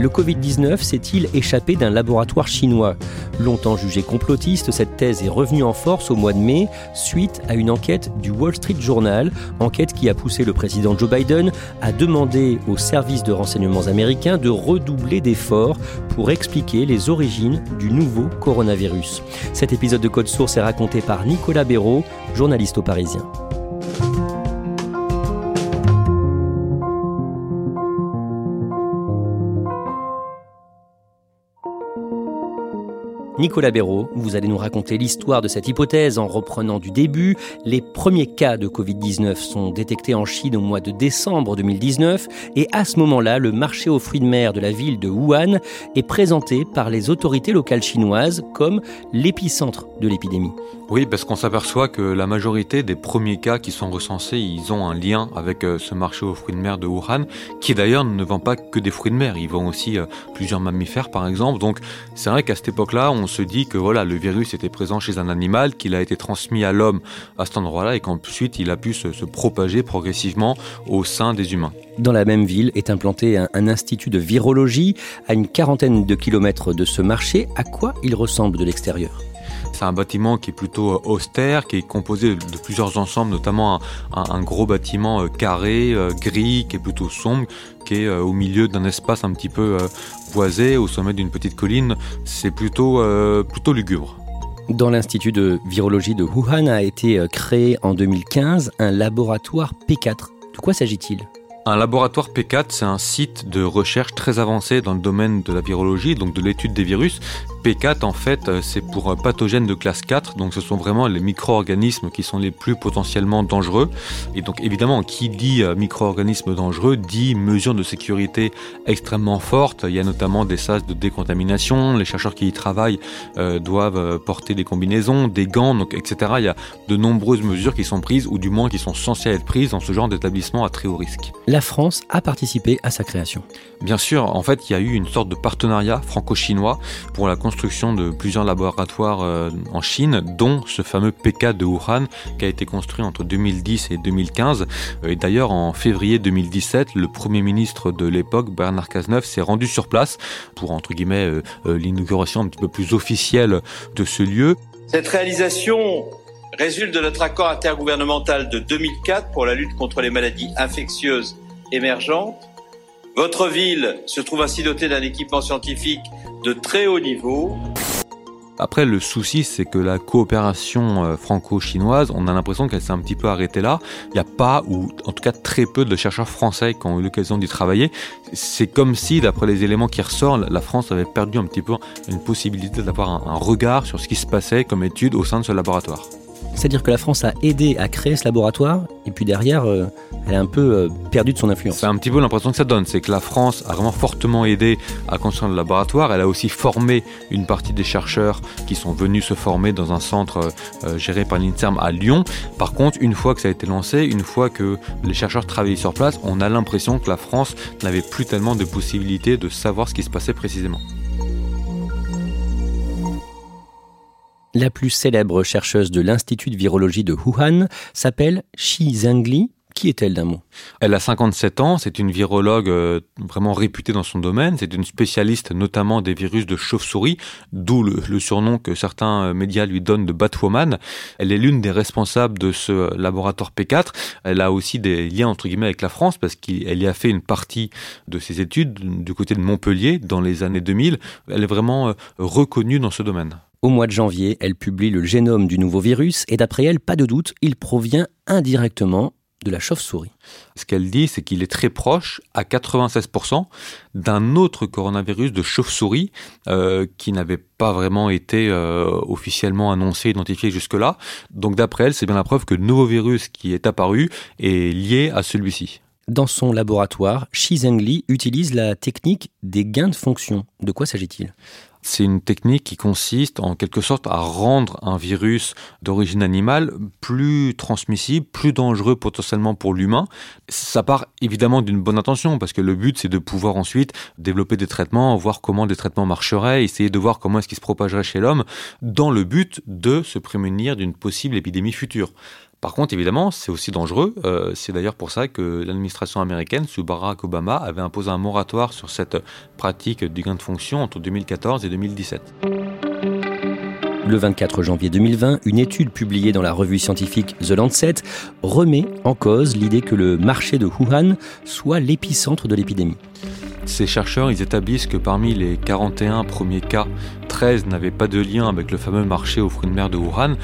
Le Covid-19 s'est-il échappé d'un laboratoire chinois? Longtemps jugé complotiste, cette thèse est revenue en force au mois de mai suite à une enquête du Wall Street Journal, enquête qui a poussé le président Joe Biden à demander aux services de renseignements américains de redoubler d'efforts pour expliquer les origines du nouveau coronavirus. Cet épisode de Code Source est raconté par Nicolas Béraud, journaliste au Parisien. Nicolas Béraud, vous allez nous raconter l'histoire de cette hypothèse en reprenant du début. Les premiers cas de Covid-19 sont détectés en Chine au mois de décembre 2019 et à ce moment-là, le marché aux fruits de mer de la ville de Wuhan est présenté par les autorités locales chinoises comme l'épicentre de l'épidémie. Oui, parce qu'on s'aperçoit que la majorité des premiers cas qui sont recensés, ils ont un lien avec euh, ce marché aux fruits de mer de Wuhan, qui d'ailleurs ne vend pas que des fruits de mer, ils vend aussi euh, plusieurs mammifères par exemple. Donc c'est vrai qu'à cette époque-là, on se dit que voilà, le virus était présent chez un animal, qu'il a été transmis à l'homme à cet endroit-là et qu'ensuite il a pu se, propager progressivement au sein des humains. Dans la même ville est implanté un, un institut de virologie à une quarantaine de kilomètres de ce marché. À quoi il ressemble de l'extérieur? C'est un bâtiment qui est plutôt euh, austère, qui est composé de plusieurs ensembles, notamment un, gros bâtiment euh, carré, euh, gris, qui est plutôt sombre, qui est au milieu d'un espace un petit peu boisé, au sommet d'une petite colline. C'est plutôt, plutôt lugubre. Dans l'Institut de virologie de Wuhan a été créé en 2015 un laboratoire P4. De quoi s'agit-il? Un laboratoire P4, c'est un site de recherche très avancé dans le domaine de la virologie, donc de l'étude des virus, P4, en fait, euh, c'est pour pathogènes de classe 4, donc ce sont vraiment les micro-organismes qui sont les plus potentiellement dangereux. Et donc évidemment, qui dit euh, micro-organismes dangereux dit mesures de sécurité extrêmement fortes. Il y a notamment des sas de décontamination, les chercheurs qui y travaillent euh, doivent porter des combinaisons, des gants, etc. Il y a de nombreuses mesures qui sont prises, ou du moins qui sont censées être prises dans ce genre d'établissement à très haut risque. La France a participé à sa création. Bien sûr, en fait, il y a eu une sorte de partenariat franco-chinois pour la construction de plusieurs laboratoires euh, en Chine, dont ce fameux PK de Wuhan qui a été construit entre 2010 et 2015. Et d'ailleurs, en février 2017, le Premier ministre de l'époque, Bernard Cazeneuve, s'est rendu sur place pour, entre guillemets, euh, euh, l'inauguration un petit peu plus officielle de ce lieu. Cette réalisation résulte de notre accord intergouvernemental de 2004 pour la lutte contre les maladies infectieuses émergentes. Votre ville se trouve ainsi dotée d'un équipement scientifique de très haut niveau. Après, le souci, c'est que la coopération euh, franco-chinoise, on a l'impression qu'elle s'est un petit peu arrêtée là. Il n'y a pas, ou en tout cas très peu de chercheurs français qui ont eu l'occasion d'y travailler. C'est comme si, d'après les éléments qui ressortent, la France avait perdu un petit peu une possibilité d'avoir un regard sur ce qui se passait comme étude au sein de ce laboratoire. C'est-à-dire que la France a aidé à créer ce laboratoire, et puis derrière, euh, elle a un peu euh, perdu de son influence. C'est un petit peu l'impression que ça donne, c'est que la France a vraiment fortement aidé à construire le laboratoire. Elle a aussi formé une partie des chercheurs qui sont venus se former dans un centre euh, géré par l'INSERM à Lyon. Par contre, une fois que ça a été lancé, une fois que les chercheurs travaillaient sur place, on a l'impression que la France n'avait plus tellement de possibilités de savoir ce qui se passait précisément. La plus célèbre chercheuse de l'Institut de virologie de Wuhan s'appelle Shi Zhengli, Qui est-elle d'un mot? Elle a 57 ans, c'est une virologue euh, vraiment réputée dans son domaine, c'est une spécialiste notamment des virus de chauve-souris, d'où le, surnom que certains euh, médias lui donnent de Batwoman. Elle est l'une des responsables de ce laboratoire P4. Elle a aussi des liens entre guillemets avec la France parce qu'elle y a fait une partie de ses études du côté de Montpellier dans les années 2000. Elle est vraiment euh, reconnue dans ce domaine. Au mois de janvier, elle publie le génome du nouveau virus et d'après elle, pas de doute, il provient indirectement de la chauve-souris. Ce qu'elle dit, c'est qu'il est très proche, à 96%, d'un autre coronavirus de chauve-souris euh, qui n'avait pas vraiment été euh, officiellement annoncé, identifié jusque-là. Donc d'après elle, c'est bien la preuve que le nouveau virus qui est apparu est lié à celui-ci. Dans son laboratoire, Shi Zhengli utilise la technique des gains de fonction. De quoi s'agit-il? C'est une technique qui consiste en quelque sorte à rendre un virus d'origine animale plus transmissible, plus dangereux potentiellement pour l'humain. Ça part évidemment d'une bonne intention parce que le but c'est de pouvoir ensuite développer des traitements, voir comment des traitements marcheraient, essayer de voir comment est-ce qu'ils se propageraient chez l'homme dans le but de se prémunir d'une possible épidémie future. Par contre, évidemment, c'est aussi dangereux. Euh, c'est d'ailleurs pour ça que l'administration américaine, sous Barack Obama, avait imposé un moratoire sur cette pratique du gain de fonction entre 2014 et 2017. Le 24 janvier 2020, une étude publiée dans la revue scientifique The Lancet remet en cause l'idée que le marché de Wuhan soit l'épicentre de l'épidémie. Ces chercheurs, ils établissent que parmi les 41 premiers cas, 13 n'avaient pas de lien avec le fameux marché aux fruits de mer de Wuhan.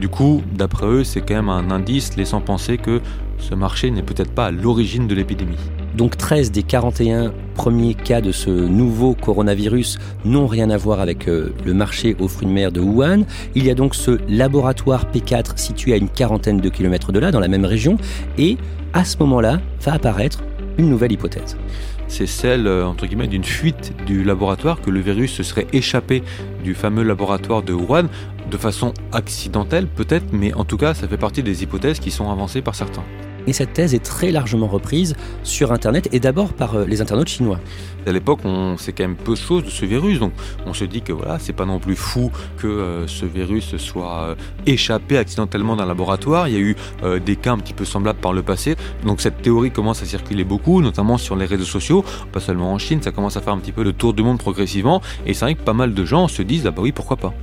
Du coup, d'après eux, c'est quand même un indice laissant penser que ce marché n'est peut-être pas à l'origine de l'épidémie. Donc 13 des 41 premiers cas de ce nouveau coronavirus n'ont rien à voir avec euh, le marché aux fruits de mer de Wuhan. Il y a donc ce laboratoire P4 situé à une quarantaine de kilomètres de là, dans la même région, et à ce moment-là va apparaître une nouvelle hypothèse c'est celle, euh, entre guillemets, d'une fuite du laboratoire, que le virus se serait échappé du fameux laboratoire de Wuhan, de façon accidentelle peut-être, mais en tout cas, ça fait partie des hypothèses qui sont avancées par certains. Et cette thèse est très largement reprise sur Internet et d'abord par euh, les internautes chinois. À l'époque, on sait quand même peu de choses de ce virus, donc on se dit que voilà, c'est pas non plus fou que euh, ce virus soit euh, échappé accidentellement d'un laboratoire. Il y a eu des cas un petit peu semblables par le passé, donc cette théorie commence à circuler beaucoup, notamment sur les réseaux sociaux, pas seulement en Chine, ça commence à faire un petit peu le tour du monde progressivement, et c'est vrai que pas mal de gens se disent ah bah oui pourquoi pas.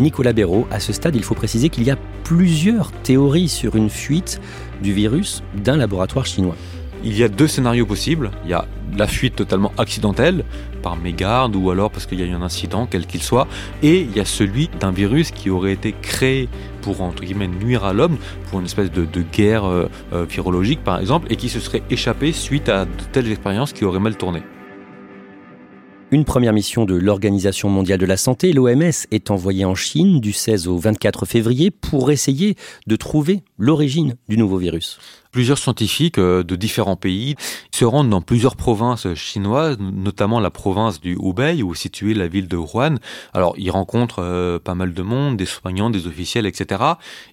Nicolas Béraud, à ce stade, il faut préciser qu'il y a plusieurs théories sur une fuite du virus d'un laboratoire chinois. Il y a deux scénarios possibles. Il y a la fuite totalement accidentelle, par mégarde ou alors parce qu'il y a eu un incident, quel qu'il soit. Et il y a celui d'un virus qui aurait été créé pour, entre guillemets, nuire à l'homme, pour une espèce de, guerre euh, euh, par exemple, et qui se serait échappé suite à de telles expériences qui auraient mal tourné. Une première mission de l'Organisation mondiale de la santé, l'OMS, est envoyée en Chine du 16 au 24 février pour essayer de trouver l'origine du nouveau virus. Plusieurs scientifiques euh, de différents pays se rendent dans plusieurs provinces chinoises, notamment la province du Hubei où est située la ville de Wuhan. Alors ils rencontrent euh, pas mal de monde, des soignants, des officiels, etc.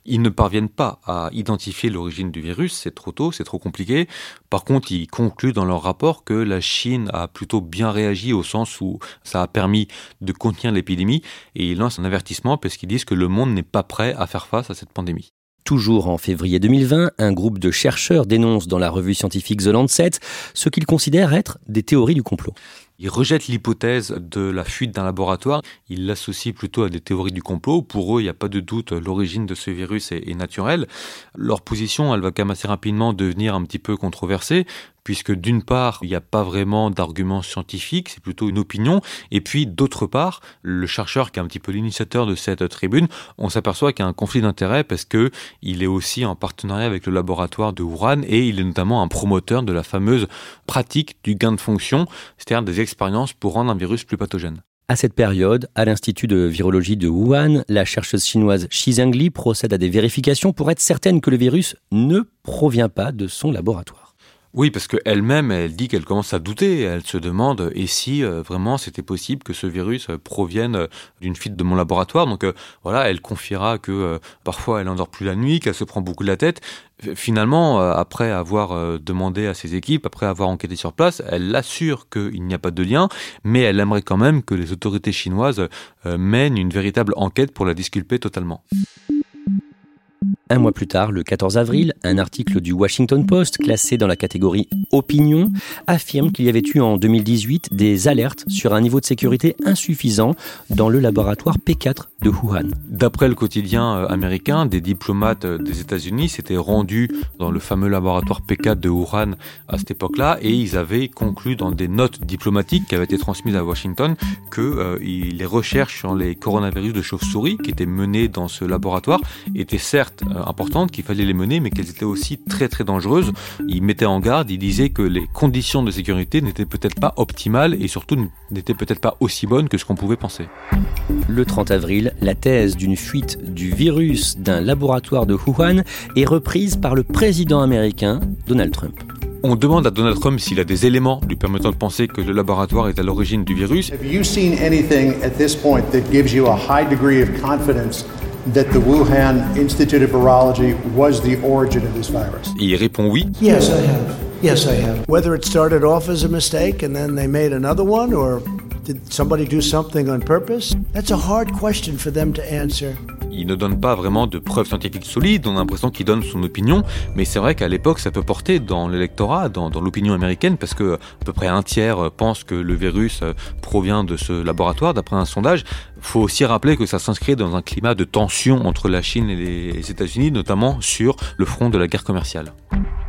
Ils ne parviennent pas à identifier l'origine du virus, c'est trop tôt, c'est trop compliqué. Par contre, ils concluent dans leur rapport que la Chine a plutôt bien réagi au sens où ça a permis de contenir l'épidémie et ils lancent un avertissement parce qu'ils disent que le monde n'est pas prêt à faire face à cette pandémie. Toujours en février 2020, un groupe de chercheurs dénonce dans la revue scientifique The Lancet ce qu'ils considèrent être des théories du complot. Ils rejettent l'hypothèse de la fuite d'un laboratoire, ils l'associent plutôt à des théories du complot. Pour eux, il n'y a pas de doute, l'origine de ce virus est, est, naturelle. Leur position, elle va quand même assez rapidement devenir un petit peu controversée, puisque d'une part, il n'y a pas vraiment d'argument scientifique, c'est plutôt une opinion, et puis d'autre part, le chercheur qui est un petit peu l'initiateur de cette tribune, on s'aperçoit qu'il y a un conflit d'intérêts parce que il est aussi en partenariat avec le laboratoire de Wuhan et il est notamment un promoteur de la fameuse pratique du gain de fonction, c'est-à-dire des pour rendre un virus plus pathogène. À cette période, à l'Institut de virologie de Wuhan, la chercheuse chinoise Xi Zhengli procède à des vérifications pour être certaine que le virus ne provient pas de son laboratoire. Oui, parce qu'elle-même, elle dit qu'elle commence à douter. Elle se demande et si euh, vraiment c'était possible que ce virus euh, provienne euh, d'une fuite de mon laboratoire. Donc voilà, elle confiera que parfois elle endort plus la nuit, qu'elle se prend beaucoup de la tête. Finalement, après avoir demandé à ses équipes, après avoir enquêté sur place, elle assure qu'il n'y a pas de lien, mais elle aimerait quand même que les autorités chinoises mènent une véritable enquête pour la disculper totalement. Un mois plus tard, le 14 avril, un article du Washington Post, classé dans la catégorie Opinion, affirme qu'il y avait eu en 2018 des alertes sur un niveau de sécurité insuffisant dans le laboratoire P4 de Wuhan. D'après le quotidien euh, américain, des diplomates euh, des États-Unis s'étaient rendus dans le fameux laboratoire P4 de Wuhan à cette époque-là et ils avaient conclu dans des notes diplomatiques qui avaient été transmises à Washington que euh, les recherches sur les coronavirus de chauve-souris qui étaient menées dans ce laboratoire étaient certes importantes, qu'il fallait les mener, mais qu'elles étaient aussi très très dangereuses. Il mettait en garde, il disait que les conditions de sécurité n'étaient peut-être pas optimales et surtout n'étaient peut-être pas aussi bonnes que ce qu'on pouvait penser. Le 30 avril, la thèse d'une fuite du virus d'un laboratoire de Wuhan est reprise par le président américain Donald Trump. On demande à Donald Trump s'il a des éléments lui permettant de penser que le laboratoire est à l'origine du virus. Have you seen anything at this point that gives you a high degree of confidence that the Wuhan Institute of Virology was the origin of this virus? Et il répond oui. Yes, I have. Yes, I have. Whether it started off as a mistake and then they made another one, or did somebody do something on purpose? That's a hard question for them to answer. Il ne donne pas vraiment de preuves scientifiques solides, on a l'impression qu'il donne son opinion, mais c'est vrai qu'à l'époque ça peut porter dans l'électorat, dans, dans l'opinion américaine, parce que à peu près un tiers pense que le virus provient de ce laboratoire, d'après un sondage. Faut aussi rappeler que ça s'inscrit dans un climat de tension entre la Chine et les États-Unis, notamment sur le front de la guerre commerciale.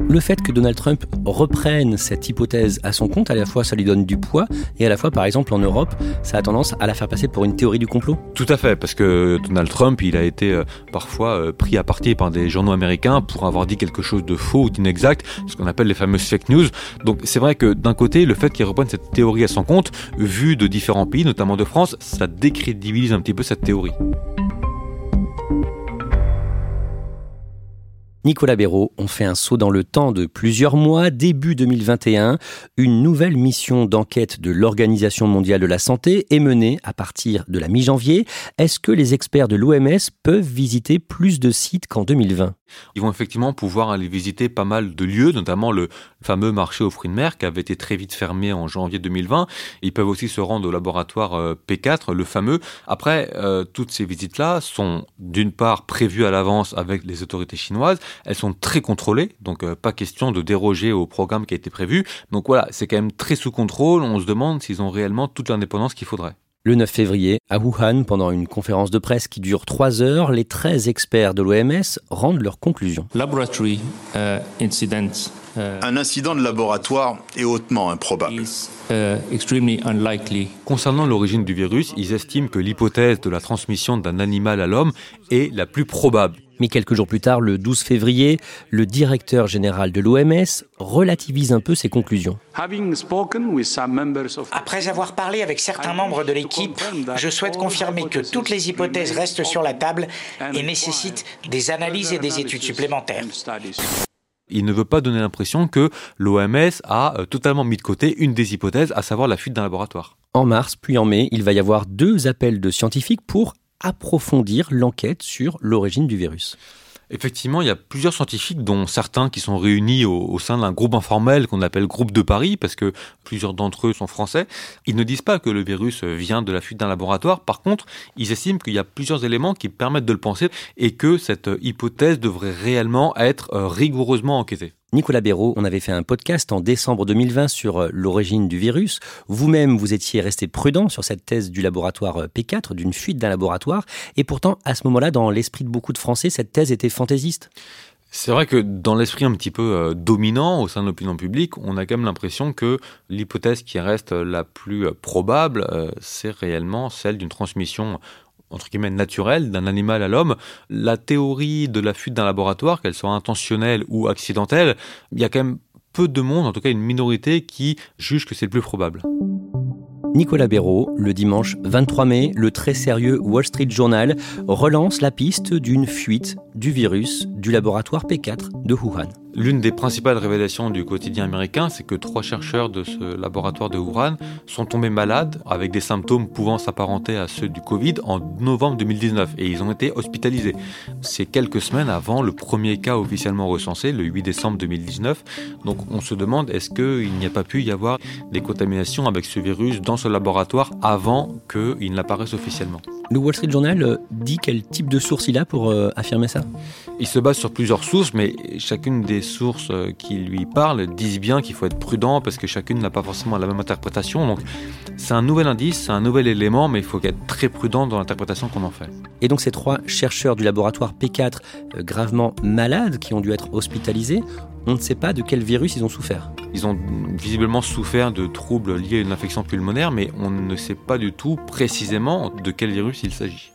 Le fait que Donald Trump reprenne cette hypothèse à son compte, à la fois ça lui donne du poids, et à la fois, par exemple, en Europe, ça a tendance à la faire passer pour une théorie du complot Tout à fait, parce que Donald Trump, il a été euh, parfois euh, pris à partie par des journaux américains pour avoir dit quelque chose de faux ou d'inexact, ce qu'on appelle les fameuses fake news. Donc c'est vrai que d'un côté, le fait qu'il reprenne cette théorie à son compte, vu de différents pays, notamment de France, ça décrédibilise un petit peu cette théorie. Nicolas Béraud, on fait un saut dans le temps de plusieurs mois. Début 2021, une nouvelle mission d'enquête de l'Organisation mondiale de la santé est menée à partir de la mi-janvier. Est-ce que les experts de l'OMS peuvent visiter plus de sites qu'en 2020 Ils vont effectivement pouvoir aller visiter pas mal de lieux, notamment le fameux marché aux fruits de mer qui avait été très vite fermé en janvier 2020. Ils peuvent aussi se rendre au laboratoire euh, P4, le fameux. Après, euh, toutes ces visites-là sont d'une part prévues à l'avance avec les autorités chinoises elles sont très contrôlées, donc euh, pas question de déroger au programme qui a été prévu. Donc voilà, c'est quand même très sous contrôle. On se demande s'ils ont réellement toute l'indépendance qu'il faudrait. Le 9 février, à Wuhan, pendant une conférence de presse qui dure trois heures, les 13 experts de l'OMS rendent leurs conclusions. Laboratory uh, incident, uh, Un incident de laboratoire est hautement improbable. uh, unlikely. Concernant l'origine du virus, ils estiment que l'hypothèse de la transmission d'un animal à l'homme est la plus probable. Mais quelques jours plus tard, le 12 février, le directeur général de l'OMS relativise un peu ses conclusions. Après avoir parlé avec certains membres de l'équipe, je souhaite confirmer que toutes les hypothèses restent sur la table et nécessitent des analyses et des études supplémentaires. Il ne veut pas donner l'impression que l'OMS a euh, totalement mis de côté une des hypothèses, à savoir la fuite d'un laboratoire. En mars, puis en mai, il va y avoir deux appels de scientifiques pour approfondir l'enquête sur l'origine du virus. Effectivement, il y a plusieurs scientifiques, dont certains qui sont réunis au, sein d'un groupe informel qu'on appelle Groupe de Paris, parce que plusieurs d'entre eux sont français. Ils ne disent pas que le virus vient de la fuite d'un laboratoire. Par contre, ils estiment qu'il y a plusieurs éléments qui permettent de le penser et que cette hypothèse devrait réellement être euh, rigoureusement enquêtée. Nicolas Béraud, on avait fait un podcast en décembre 2020 sur euh, l'origine du virus. Vous-même, vous étiez resté prudent sur cette thèse du laboratoire euh, P4, d'une fuite d'un laboratoire. Et pourtant, à ce moment-là, dans l'esprit de beaucoup de Français, cette thèse était fantaisiste. C'est vrai que dans l'esprit un petit peu euh, dominant au sein de l'opinion publique, on a quand même l'impression que l'hypothèse qui reste la plus probable, c'est réellement celle d'une transmission entre guillemets naturelle d'un animal à l'homme. La théorie de la fuite d'un laboratoire, qu'elle soit intentionnelle ou accidentelle, il y a quand même peu de monde, en tout cas une minorité, qui juge que c'est le plus probable. Nicolas Béraud, le dimanche 23 mai, le très sérieux Wall Street Journal relance la piste d'une fuite du virus du laboratoire P4 de Wuhan. L'une des principales révélations du quotidien américain, c'est que trois chercheurs de ce laboratoire de Wuhan sont tombés malades avec des symptômes pouvant s'apparenter à ceux du Covid en novembre 2019 et ils ont été hospitalisés. C'est quelques semaines avant le premier cas officiellement recensé, le 8 décembre 2019. Donc on se demande est-ce qu'il n'y a pas pu y avoir des contaminations avec ce virus dans ce laboratoire avant qu'il n'apparaisse officiellement? Le Wall Street Journal dit quel type de source il a pour euh, affirmer ça? Il se base sur plusieurs sources, mais chacune des sources euh, qui lui parlent disent bien qu'il faut être prudent parce que chacune n'a pas forcément la même interprétation. Donc c'est un nouvel indice, c'est un nouvel élément, mais il faut être très prudent dans l'interprétation qu'on en fait. Et donc ces trois chercheurs du laboratoire P4 euh, gravement malades qui ont dû être hospitalisés, on ne sait pas de quel virus ils ont souffert. Ils ont visiblement souffert de troubles liés à une infection pulmonaire, mais on ne sait pas du tout précisément de quel virus il s'agit.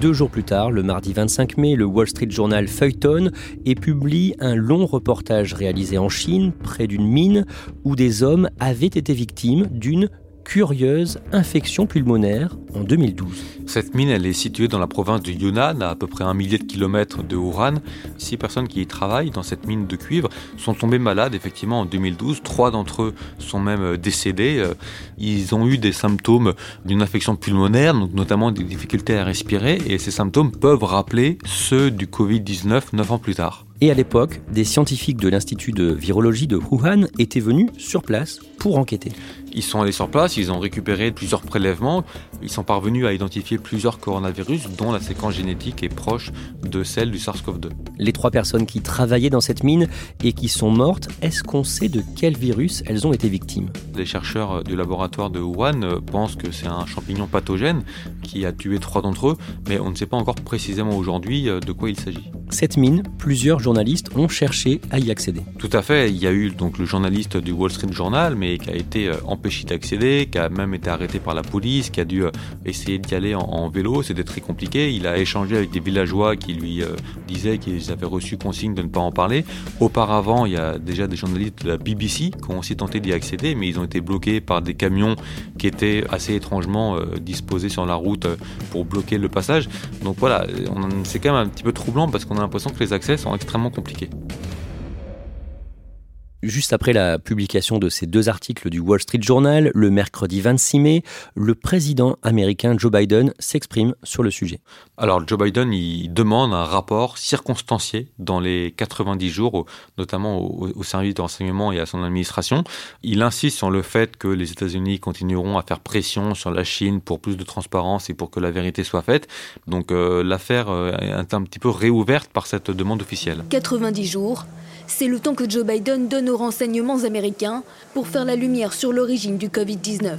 Deux jours plus tard, le mardi 25 mai, le Wall Street Journal feuilletonne et publie un long reportage réalisé en Chine, près d'une mine, où des hommes avaient été victimes d'une curieuse infection pulmonaire en 2012. Cette mine, elle est située dans la province du Yunnan, à à peu près un millier de kilomètres de Wuhan. Six personnes qui y travaillent dans cette mine de cuivre sont tombées malades effectivement en 2012. Trois d'entre eux sont même euh, décédés. Euh, ils ont eu des symptômes d'une infection pulmonaire, donc notamment des difficultés à respirer, et ces symptômes peuvent rappeler ceux du Covid-19 neuf ans plus tard. Et à l'époque, des scientifiques de l'Institut de virologie de Wuhan étaient venus sur place pour enquêter. Ils sont allés sur place, ils ont récupéré plusieurs prélèvements, ils sont parvenus à identifier plusieurs coronavirus dont la séquence génétique est proche de celle du SARS-CoV-2. Les trois personnes qui travaillaient dans cette mine et qui sont mortes, est-ce qu'on sait de quel virus elles ont été victimes? Les chercheurs du laboratoire de Wuhan pensent que c'est un champignon pathogène qui a tué trois d'entre eux, mais on ne sait pas encore précisément aujourd'hui euh, de quoi il s'agit. Cette mine, plusieurs journalistes ont cherché à y accéder. Tout à fait, il y a eu donc le journaliste du Wall Street Journal, mais qui a été euh, empêché d'accéder, qui a même été arrêté par la police, qui a dû euh, essayer d'y aller en, vélo, c'était très compliqué. Il a échangé avec des villageois qui lui euh, disaient qu'ils avaient reçu consigne de ne pas en parler. Auparavant, il y a déjà des journalistes de la BBC qui ont aussi tenté d'y accéder, mais ils ont été bloqués par des camions qui étaient assez étrangement disposés sur la route pour bloquer le passage. Donc voilà, c'est quand même un petit peu troublant parce qu'on l'impression que les accès sont extrêmement compliqués. Juste après la publication de ces deux articles du Wall Street Journal, le mercredi 26 mai, le président américain Joe Biden s'exprime sur le sujet. Alors Joe Biden, il demande un rapport circonstancié dans les 90 jours, notamment au, service de renseignement et à son administration. Il insiste sur le fait que les États-Unis continueront à faire pression sur la Chine pour plus de transparence et pour que la vérité soit faite. Donc euh, l'affaire euh, est un petit peu réouverte par cette demande officielle. 90 jours c'est le temps que Joe Biden donne aux renseignements américains pour faire la lumière sur l'origine du Covid-19.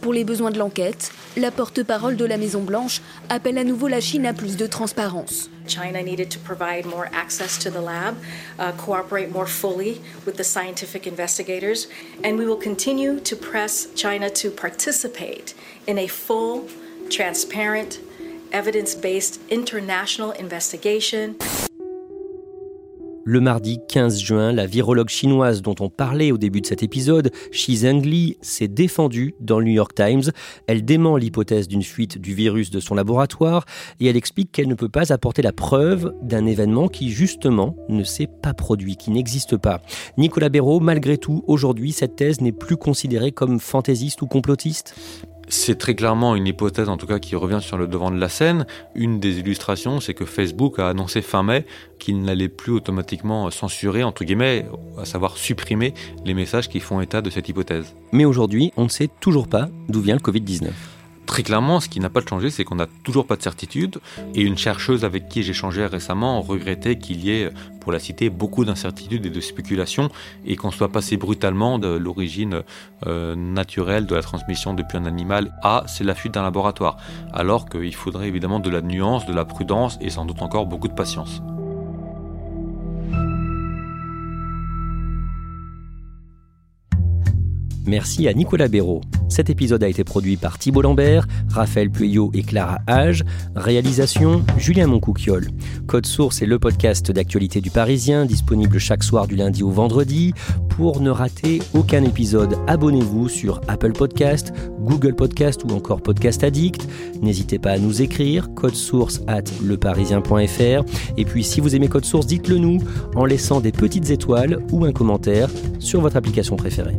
Pour les besoins de l'enquête, la porte-parole de la Maison-Blanche appelle à nouveau la Chine à plus de transparence. China needed to provide more access to the lab, uh, cooperate more fully with the scientific investigators, and we will continue to press China to participate in a full, transparent, evidence based international investigation. Le mardi 15 juin, la virologue chinoise dont on parlait au début de cet épisode, Xi Zhengli, s'est défendue dans le New York Times. Elle dément l'hypothèse d'une fuite du virus de son laboratoire et elle explique qu'elle ne peut pas apporter la preuve d'un événement qui justement ne s'est pas produit, qui n'existe pas. Nicolas Béraud, malgré tout, aujourd'hui, cette thèse n'est plus considérée comme fantaisiste ou complotiste? C'est très clairement une hypothèse, en tout cas, qui revient sur le devant de la scène. Une des illustrations, c'est que Facebook a annoncé fin mai qu'il n'allait plus automatiquement censurer, entre guillemets, à savoir supprimer les messages qui font état de cette hypothèse. Mais aujourd'hui, on ne sait toujours pas d'où vient le Covid-19. Très clairement, ce qui n'a pas changé, c'est qu'on n'a toujours pas de certitude. Et une chercheuse avec qui j'ai changé récemment regrettait qu'il y ait, pour la citer, beaucoup d'incertitudes et de spéculations et qu'on soit passé brutalement de l'origine euh, naturelle de la transmission depuis un animal à c'est la fuite d'un laboratoire. Alors qu'il faudrait évidemment de la nuance, de la prudence et sans doute encore beaucoup de patience. Merci à Nicolas Béraud. Cet épisode a été produit par Thibault Lambert, Raphaël Pueyo et Clara Hage. Réalisation Julien Moncouquiole. Code Source est le podcast d'actualité du Parisien, disponible chaque soir du lundi au vendredi. Pour ne rater aucun épisode, abonnez-vous sur Apple Podcast, Google Podcast ou encore Podcast Addict. N'hésitez pas à nous écrire, code source at leparisien.fr. Et puis si vous aimez Code Source, dites-le nous en laissant des petites étoiles ou un commentaire sur votre application préférée.